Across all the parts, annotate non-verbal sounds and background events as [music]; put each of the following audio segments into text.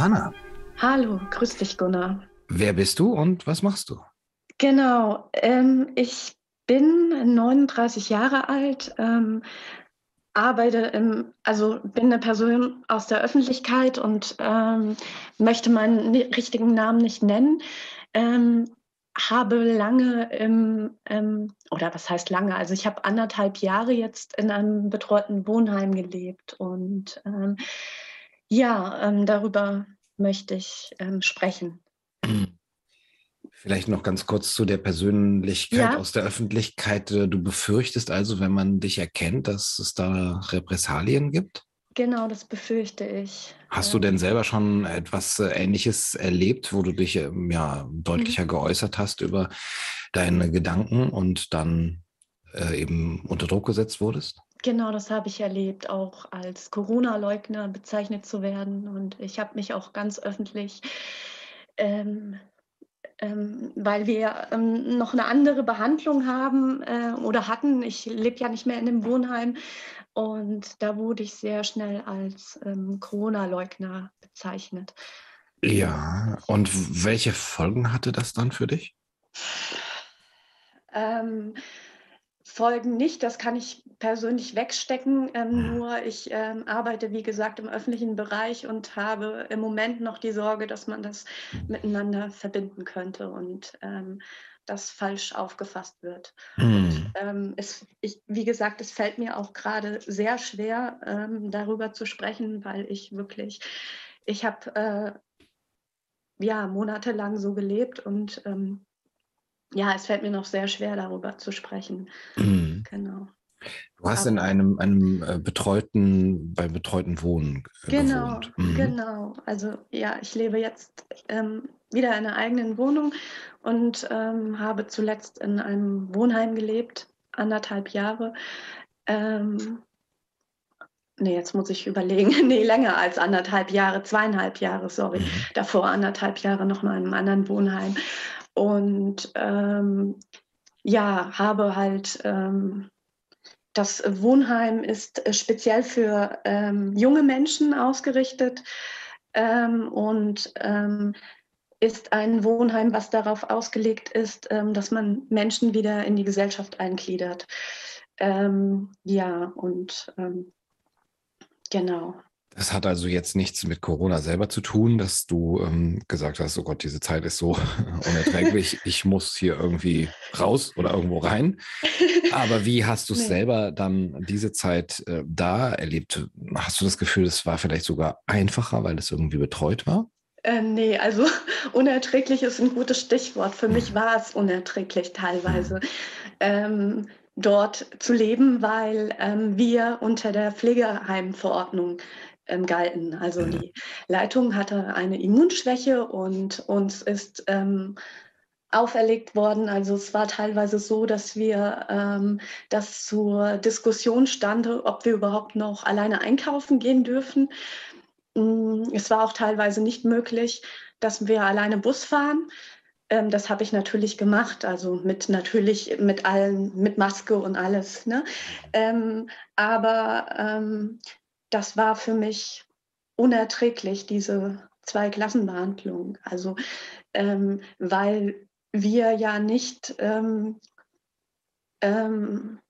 Johanna. Hallo, grüß dich, Gunnar. Wer bist du und was machst du? Genau, ähm, ich bin 39 Jahre alt, ähm, arbeite im, also bin eine Person aus der Öffentlichkeit und ähm, möchte meinen richtigen Namen nicht nennen. Ähm, habe lange im, oder was heißt lange? Also ich habe anderthalb Jahre jetzt in einem betreuten Wohnheim gelebt und ähm, ja, ähm, darüber möchte ich ähm, sprechen. Vielleicht noch ganz kurz zu der Persönlichkeit Ja. aus der Öffentlichkeit. Äh, Du befürchtest also, wenn man dich erkennt, dass es da Repressalien gibt? Genau, das befürchte ich. Hast du denn selber schon etwas äh, Ähnliches erlebt, wo du dich ähm, ja deutlicher geäußert hast über deine Gedanken und dann äh, eben unter Druck gesetzt wurdest? Genau, das habe ich erlebt, auch als Corona-Leugner bezeichnet zu werden. Und ich habe mich auch ganz öffentlich, ähm, ähm, weil wir ähm, noch eine andere Behandlung haben äh, oder hatten. Ich lebe ja nicht mehr in dem Wohnheim. Und da wurde ich sehr schnell als ähm, Corona-Leugner bezeichnet. Ja. Und welche Folgen hatte das dann für dich? Ähm, Folgen nicht, das kann ich persönlich wegstecken. Ähm, Mhm. nur ich ähm, arbeite, wie gesagt, im öffentlichen Bereich und habe im Moment noch die Sorge, dass man das miteinander verbinden könnte und ähm, das falsch aufgefasst wird. Hm. Ähm, es, ich, wie gesagt, es fällt mir auch gerade sehr schwer, ähm, darüber zu sprechen, weil ich wirklich, ich habe äh, ja monatelang so gelebt und ähm, ja, es fällt mir noch sehr schwer, darüber zu sprechen. Hm. Genau. Du hast in Aber- einem, einem äh, betreuten, beim betreuten Wohnen äh, Genau, gewohnt. Mhm. genau. Also ja, ich lebe jetzt ähm, wieder in einer eigenen Wohnung und ähm, habe zuletzt in einem Wohnheim gelebt, anderthalb Jahre. Ähm, nee, jetzt muss ich überlegen. [laughs] nee, länger als anderthalb Jahre, zweieinhalb Jahre, sorry. Mhm. Davor anderthalb Jahre noch mal in einem anderen Wohnheim. Und ähm, ja, habe halt ähm, das Wohnheim ist äh, speziell für ähm, junge Menschen ausgerichtet ähm, und ähm, ist ein Wohnheim, was darauf ausgelegt ist, ähm, dass man Menschen wieder in die Gesellschaft eingliedert. Ja, und genau. Das hat also jetzt nichts mit Corona selber zu tun, dass du ähm, gesagt hast, oh Gott, diese Zeit ist so [laughs] unerträglich, ich muss hier irgendwie raus oder irgendwo rein. Aber wie hast du es [laughs] Nee. selber dann diese Zeit äh, da erlebt? Hast du das Gefühl, es war vielleicht sogar einfacher, weil es irgendwie betreut war? Äh, nee, also [laughs] unerträglich ist ein gutes Stichwort. Für mich war es unerträglich teilweise, ähm, dort zu leben, weil ähm, wir unter der Pflegeheimverordnung ähm, galten. Also Mhm. die Leitung hatte eine Immunschwäche und uns ist ähm, auferlegt worden. Also es war teilweise so, dass wir ähm, das zur Diskussion stand, ob wir überhaupt noch alleine einkaufen gehen dürfen. Mm, Es war auch teilweise nicht möglich, dass wir alleine Bus fahren. Ähm, das habe ich natürlich gemacht, also mit natürlich mit allen, mit Maske und alles. Ne? Ähm, aber ähm, das war für mich unerträglich, diese Zweiklassenbehandlung. Also ähm, weil wir ja nicht ähm, ähm,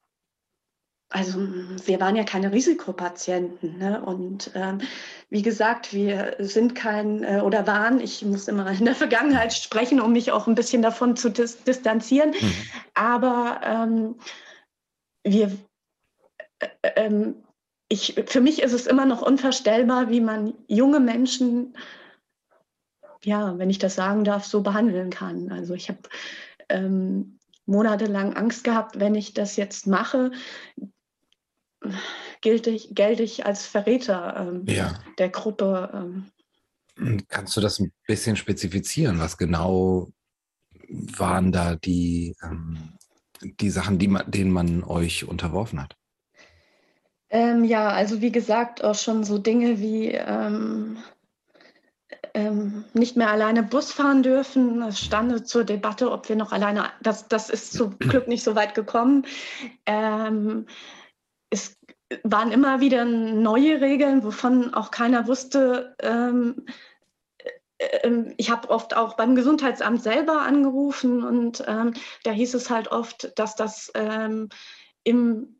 also wir waren ja keine Risikopatienten. Ne? Und ähm, wie gesagt, wir sind kein äh, oder waren, ich muss immer in der Vergangenheit sprechen, um mich auch ein bisschen davon zu dis distanzieren, Mhm. aber ähm, wir, äh, ähm, ich, für mich ist es immer noch unvorstellbar, wie man junge Menschen, ja, wenn ich das sagen darf, so behandeln kann. Also ich habe ähm, monatelang Angst gehabt, wenn ich das jetzt mache, gelte ich, gelte ich als Verräter ähm, Ja. der Gruppe. Ähm. Kannst du das ein bisschen spezifizieren? Was genau waren da die, ähm, die Sachen, die man, denen man euch unterworfen hat? Ähm, ja, also wie gesagt, auch schon so Dinge wie ähm, ähm, nicht mehr alleine Bus fahren dürfen. Es stand zur Debatte, ob wir noch alleine, das, das ist zum Glück nicht so weit gekommen. Ähm, es waren immer wieder neue Regeln, wovon auch keiner wusste, ähm, ähm, ich habe oft auch beim Gesundheitsamt selber angerufen und da hieß es halt oft, dass das im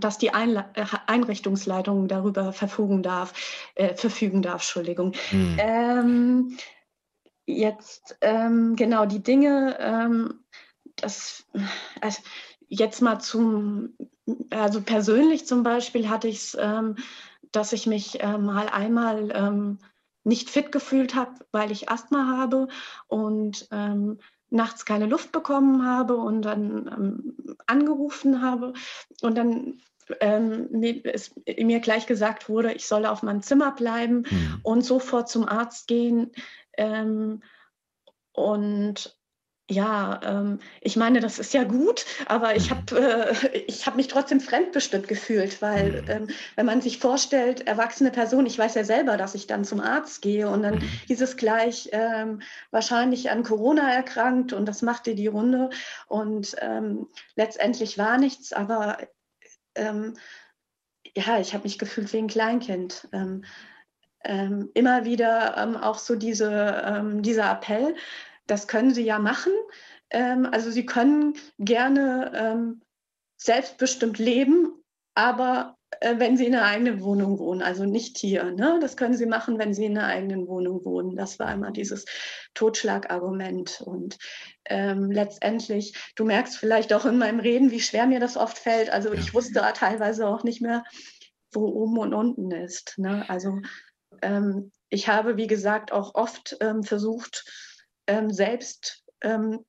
dass die Einla äh, Einrichtungsleitung darüber verfügen darf, äh, verfügen darf, Entschuldigung. Mhm. jetzt ähm, genau die Dinge, ähm, das also jetzt mal zum, also persönlich zum Beispiel hatte ich es, dass ich mich mal einmal nicht fit gefühlt habe, weil ich Asthma habe und ähm, nachts keine Luft bekommen habe und dann ähm, angerufen habe und dann ähm, mir, es, mir gleich gesagt wurde, ich solle auf meinem Zimmer bleiben mhm. und sofort zum Arzt gehen. Ähm, und ja, ähm, ich meine, das ist ja gut, aber ich habe mhm. äh, hab mich trotzdem fremdbestimmt gefühlt, weil mhm. ähm, wenn man sich vorstellt, erwachsene Person, ich weiß ja selber, dass ich dann zum Arzt gehe und dann mhm. hieß es gleich ähm, wahrscheinlich an Corona erkrankt und das machte die Runde und ähm, letztendlich war nichts, aber ähm, ja, ich habe mich gefühlt wie ein Kleinkind. Ähm, immer wieder auch so diese, dieser Appell, das können Sie ja machen. Ähm, also Sie können gerne ähm, selbstbestimmt leben, aber äh, wenn Sie in einer eigenen Wohnung wohnen, also nicht hier. Ne? Das können Sie machen, wenn Sie in einer eigenen Wohnung wohnen. Das war immer dieses Totschlagargument. Und ähm, letztendlich, du merkst vielleicht auch in meinem Reden, wie schwer mir das oft fällt. Also ja. ich wusste teilweise auch nicht mehr, wo oben und unten ist. Ne? Also ähm, ich habe, wie gesagt, auch oft ähm, versucht, ähm, selbst ähm,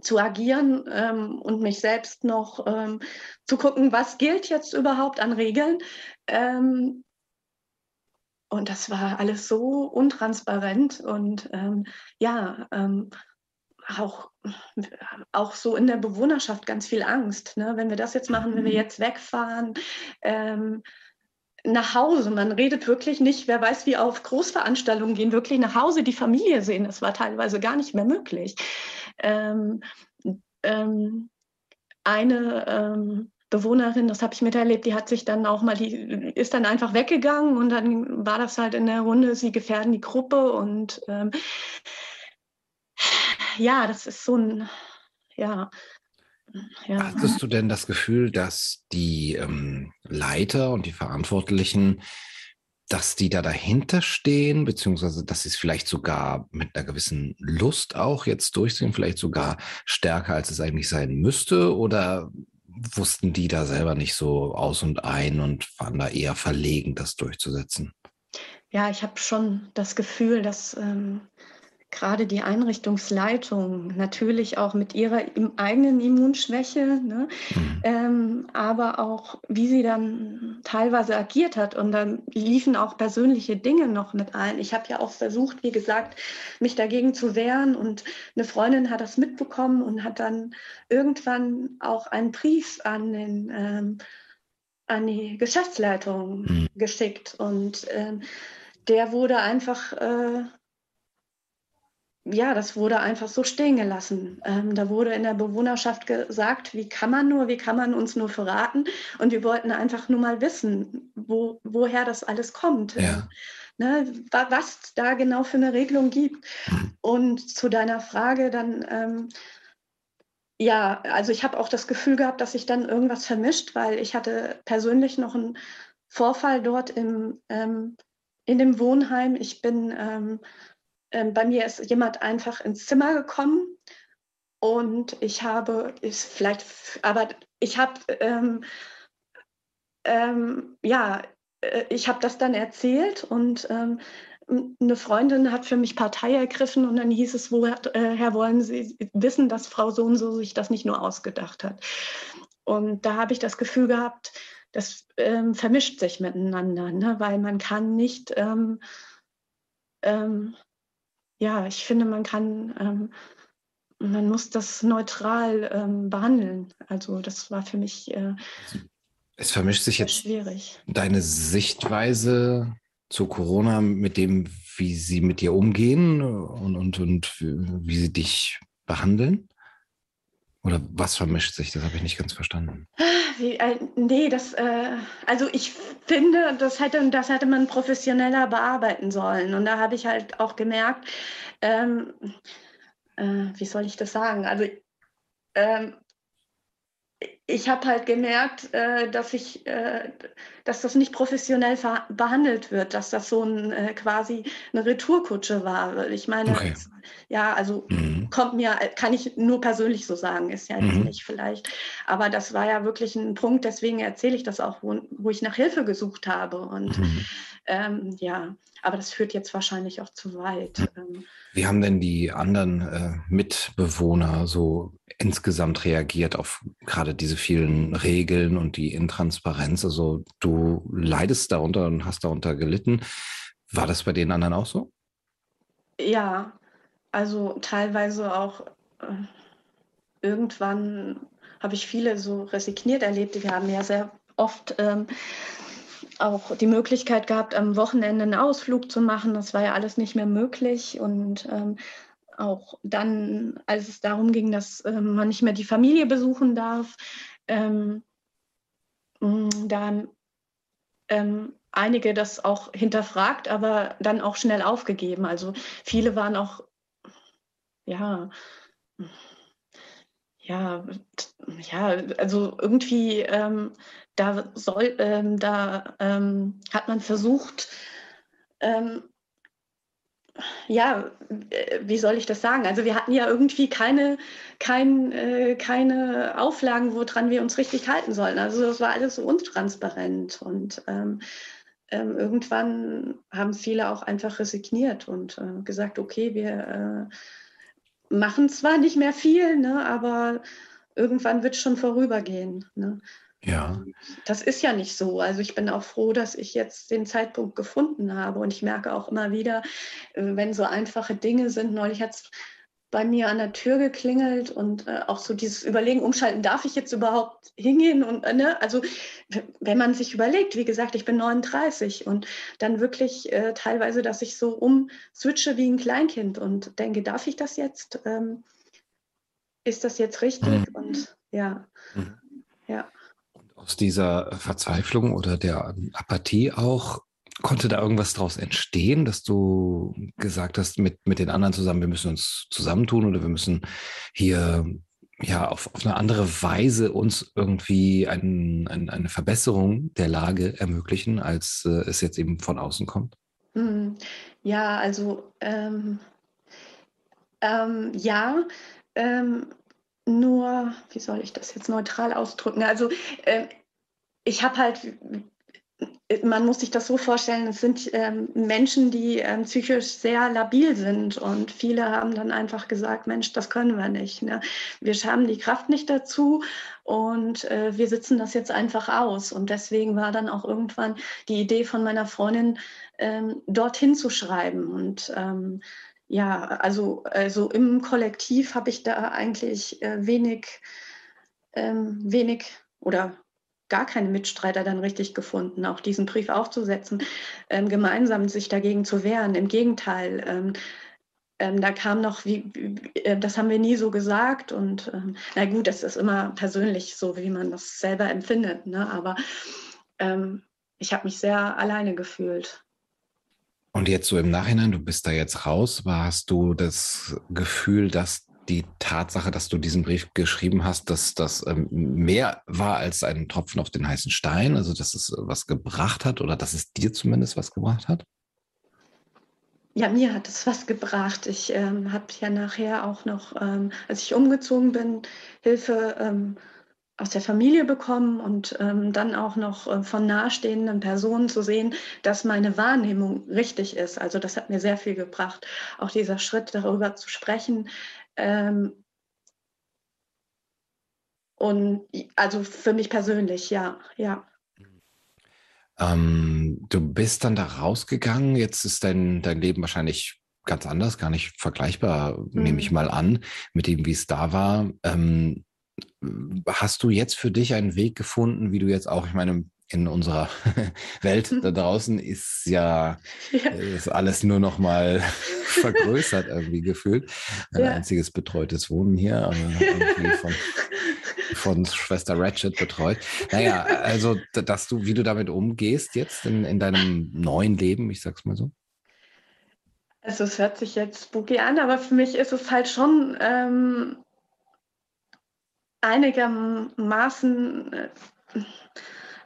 zu agieren ähm, und mich selbst noch ähm, zu gucken, was gilt jetzt überhaupt an Regeln. Ähm, und das war alles so untransparent und ähm, ja, auch, auch so in der Bewohnerschaft ganz viel Angst. Ne? Wenn wir das jetzt machen, wenn wir mhm. jetzt wegfahren, nach Hause. Man redet wirklich nicht, wer weiß, wie auf Großveranstaltungen gehen, wirklich nach Hause die Familie sehen. Das war teilweise gar nicht mehr möglich. Ähm, ähm, eine ähm, Bewohnerin, das habe ich miterlebt, die hat sich dann auch mal, die ist dann einfach weggegangen und dann war das halt in der Runde, sie gefährden die Gruppe und ähm, ja, das ist so ein, ja, ja. Hattest du denn das Gefühl, dass die ähm, Leiter und die Verantwortlichen, dass die da dahinter stehen, beziehungsweise dass sie es vielleicht sogar mit einer gewissen Lust auch jetzt durchziehen, vielleicht sogar stärker, als es eigentlich sein müsste? Oder wussten die da selber nicht so aus und ein und waren da eher verlegen, das durchzusetzen? Ja, ich habe schon das Gefühl, dass ähm, gerade die Einrichtungsleitung natürlich auch mit ihrer eigenen Immunschwäche, ne, mhm. ähm, aber auch wie sie dann teilweise agiert hat. Und dann liefen auch persönliche Dinge noch mit ein. Ich habe ja auch versucht, wie gesagt, mich dagegen zu wehren. Und eine Freundin hat das mitbekommen und hat dann irgendwann auch einen Brief an den ähm, an die Geschäftsleitung mhm. geschickt und ähm, der wurde einfach äh, ja, das wurde einfach so stehen gelassen. Ähm, da wurde in der Bewohnerschaft gesagt, wie kann man nur, wie kann man uns nur verraten? Und wir wollten einfach nur mal wissen, wo, woher das alles kommt. Ja. Ne, was da genau für eine Regelung gibt. Mhm. Und zu deiner Frage dann, ähm, ja, also ich habe auch das Gefühl gehabt, dass sich dann irgendwas vermischt, weil ich hatte persönlich noch einen Vorfall dort im, ähm, in dem Wohnheim. Ich bin ähm, ähm, bei mir ist jemand einfach ins Zimmer gekommen und ich habe, ist vielleicht, aber ich habe, ähm, ähm, ja, äh, ich habe das dann erzählt und ähm, eine Freundin hat für mich Partei ergriffen und dann hieß es, woher äh, wollen Sie wissen, dass Frau so und so sich das nicht nur ausgedacht hat. Und da habe ich das Gefühl gehabt, das ähm, vermischt sich miteinander, ne? weil man kann nicht ähm, ähm, ja, ich finde, man kann, ähm, man muss das neutral ähm, behandeln. Also das war für mich. Äh, es vermischt sich jetzt schwierig. deine Sichtweise zu Corona mit dem, wie sie mit dir umgehen und, und, und wie sie dich behandeln? Oder was vermischt sich? Das habe ich nicht ganz verstanden. wie, äh, nee, das, äh, also ich finde, das hätte, das hätte man professioneller bearbeiten sollen. Und da habe ich halt auch gemerkt, ähm, äh, wie soll ich das sagen? Also ähm, ich habe halt gemerkt, äh, dass ich, äh, dass das nicht professionell behandelt wird, dass das so ein äh, quasi eine Retourkutsche war. Ich meine, okay. ja, also mhm. kommt mir, kann ich nur persönlich so sagen, ist ja mhm. nicht vielleicht. Aber das war ja wirklich ein Punkt, deswegen erzähle ich das auch, wo, wo ich nach Hilfe gesucht habe. Und mhm. Ähm, ja, aber das führt jetzt wahrscheinlich auch zu weit. Ähm. Wie haben denn die anderen äh, Mitbewohner so insgesamt reagiert auf gerade diese vielen Regeln und die Intransparenz? Also du leidest darunter und hast darunter gelitten. War das bei den anderen auch so? Ja, also teilweise auch äh, irgendwann habe ich viele so resigniert erlebt. Wir haben ja sehr oft ähm, auch die Möglichkeit gehabt, am Wochenende einen Ausflug zu machen. Das war ja alles nicht mehr möglich. Und ähm, auch dann, als es darum ging, dass ähm, man nicht mehr die Familie besuchen darf, ähm, mm, da haben ähm, einige das auch hinterfragt, aber dann auch schnell aufgegeben. Also viele waren auch, ja, ja, ja, also irgendwie ähm, da soll, ähm, da ähm, hat man versucht, ähm, ja, äh, wie soll ich das sagen? Also wir hatten ja irgendwie keine, kein, äh, keine Auflagen, woran wir uns richtig halten sollen. Also das war alles so untransparent und ähm, ähm, irgendwann haben viele auch einfach resigniert und äh, gesagt, okay, wir äh, machen zwar nicht mehr viel, ne, aber irgendwann wird es schon vorübergehen. Ne? Ja. Das ist ja nicht so. Also ich bin auch froh, dass ich jetzt den Zeitpunkt gefunden habe. Und ich merke auch immer wieder, äh, wenn so einfache Dinge sind, neulich hat es bei mir an der Tür geklingelt und äh, auch so dieses Überlegen, umschalten, darf ich jetzt überhaupt hingehen? Und äh, ne? also wenn man sich überlegt, wie gesagt, ich bin 39 und dann wirklich äh, teilweise, dass ich so umswitche wie ein Kleinkind und denke, darf ich das jetzt? Ähm, ist das jetzt richtig? Mhm. Und ja, mhm. ja aus dieser Verzweiflung oder der Apathie auch, konnte da irgendwas daraus entstehen, dass du gesagt hast, mit, mit den anderen zusammen, wir müssen uns zusammentun oder wir müssen hier ja auf, auf eine andere Weise uns irgendwie ein, ein, eine Verbesserung der Lage ermöglichen, als äh, es jetzt eben von außen kommt? Hm. Ja, also ähm, ähm, ja, ähm, nur, wie soll ich das jetzt neutral ausdrücken? Also äh, ich habe halt, man muss sich das so vorstellen, es sind ähm, Menschen, die ähm, psychisch sehr labil sind und viele haben dann einfach gesagt, Mensch, das können wir nicht. Ne? Wir haben die Kraft nicht dazu und äh, wir sitzen das jetzt einfach aus. Und deswegen war dann auch irgendwann die Idee von meiner Freundin, ähm, dorthin zu schreiben und ähm, ja, also, also im Kollektiv habe ich da eigentlich äh, wenig, ähm, wenig oder gar keine Mitstreiter dann richtig gefunden, auch diesen Brief aufzusetzen, ähm, gemeinsam sich dagegen zu wehren. Im Gegenteil, ähm, ähm, da kam noch, wie, äh, das haben wir nie so gesagt und ähm, na gut, das ist immer persönlich so, wie man das selber empfindet, ne? aber ähm, ich habe mich sehr alleine gefühlt. Und jetzt so im Nachhinein, du bist da jetzt raus, war, hast du das Gefühl, dass die Tatsache, dass du diesen Brief geschrieben hast, dass das ähm, mehr war als ein Tropfen auf den heißen Stein, also dass es was gebracht hat oder dass es dir zumindest was gebracht hat? Ja, mir hat es was gebracht. Ich ähm, habe ja nachher auch noch, ähm, als ich umgezogen bin, Hilfe ähm, aus der Familie bekommen und ähm, dann auch noch äh, von nahestehenden Personen zu sehen, dass meine Wahrnehmung richtig ist. Also das hat mir sehr viel gebracht, auch dieser Schritt darüber zu sprechen. Ähm, und also für mich persönlich, ja, ja. Ähm, du bist dann da rausgegangen. Jetzt ist dein, dein Leben wahrscheinlich ganz anders, gar nicht vergleichbar, mhm. nehme ich mhm. mal an, mit dem, wie es da war. Ähm, hast du jetzt für dich einen Weg gefunden, wie du jetzt auch, ich meine, in unserer [laughs] Welt da [laughs] draußen ist ja, ja. ist alles nur noch mal [laughs] vergrößert irgendwie gefühlt. Ein ja. einziges betreutes Wohnen hier, irgendwie von, von Schwester Ratchet betreut. Naja, also, dass du, wie du damit umgehst jetzt in, in deinem neuen Leben, ich sag's mal so. Also es hört sich jetzt spooky an, aber für mich ist es halt schon ähm, einigermaßen, äh,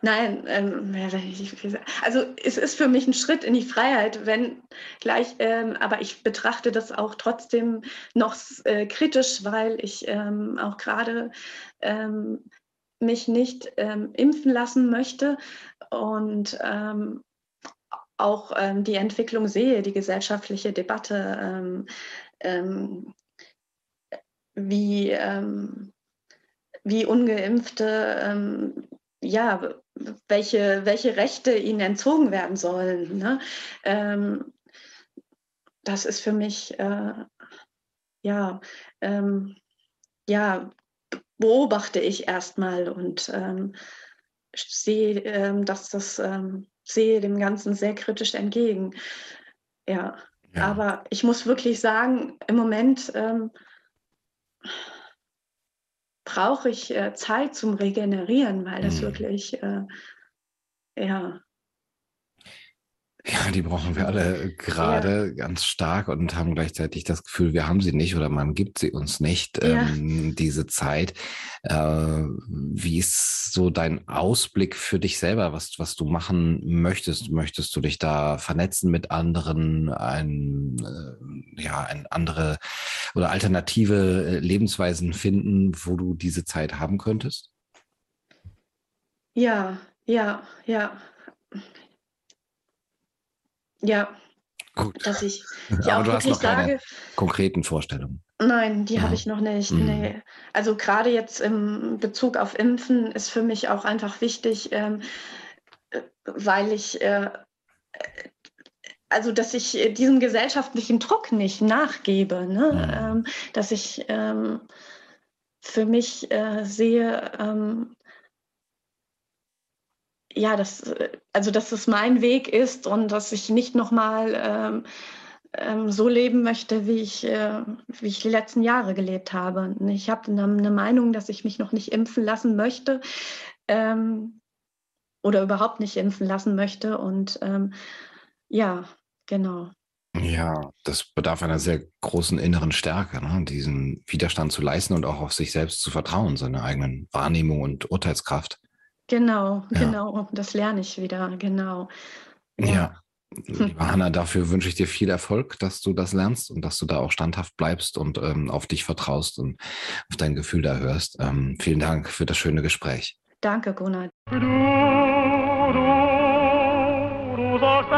nein, ähm, also es ist für mich ein Schritt in die Freiheit, wenn gleich, ähm, aber ich betrachte das auch trotzdem noch äh, kritisch, weil ich ähm, auch gerade ähm, mich nicht ähm, impfen lassen möchte und ähm, auch die Entwicklung sehe, die gesellschaftliche Debatte, wie, wie ungeimpfte, ja, welche, welche Rechte ihnen entzogen werden sollen. Ne? Ähm, das ist für mich, äh, ja, ja, beobachte ich erstmal und sehe, dass das sehe dem Ganzen sehr kritisch entgegen. Ja, ja. aber ich muss wirklich sagen, im Moment ähm, brauche ich äh, Zeit zum Regenerieren, weil das mhm. wirklich, äh, ja, ja, die brauchen wir alle gerade ja. ganz stark und haben gleichzeitig das Gefühl, wir haben sie nicht oder man gibt sie uns nicht, ja. ähm, diese Zeit. Äh, wie ist so dein Ausblick für dich selber, was, was du machen möchtest? Möchtest du dich da vernetzen mit anderen, ein, äh, ja, ein andere oder alternative äh, Lebensweisen finden, wo du diese Zeit haben könntest? Ja, ja, ja. Ja. Gut. Dass ich, [laughs] ich Aber du hast noch keine sage, konkreten Vorstellungen. Nein, die mhm. habe ich noch nicht. Mhm. Nee. Also gerade jetzt im Bezug auf Impfen ist für mich auch einfach wichtig, ähm, weil ich, äh, also dass ich diesem gesellschaftlichen Druck nicht nachgebe, ne? Mhm. Ähm, dass ich ähm, für mich äh, sehe, ähm, ja, dass, äh, also dass es mein Weg ist und dass ich nicht nochmal ähm, ähm, so leben möchte, wie ich, äh, wie ich die letzten Jahre gelebt habe. Ich habe eine, eine, Meinung, dass ich mich noch nicht impfen lassen möchte ähm, oder überhaupt nicht impfen lassen möchte. Und ähm, ja, genau. Ja, das bedarf einer sehr großen inneren Stärke, ne? diesen Widerstand zu leisten und auch auf sich selbst zu vertrauen, seine eigenen Wahrnehmung und Urteilskraft. Genau, ja. genau. Das lerne ich wieder, genau. Ja. ja. Liebe Hanna, dafür wünsche ich dir viel Erfolg, dass du das lernst und dass du da auch standhaft bleibst und ähm, auf dich vertraust und auf dein Gefühl da hörst. Ähm, vielen Dank für das schöne Gespräch. Danke, Gunnar. Du, du, du sollst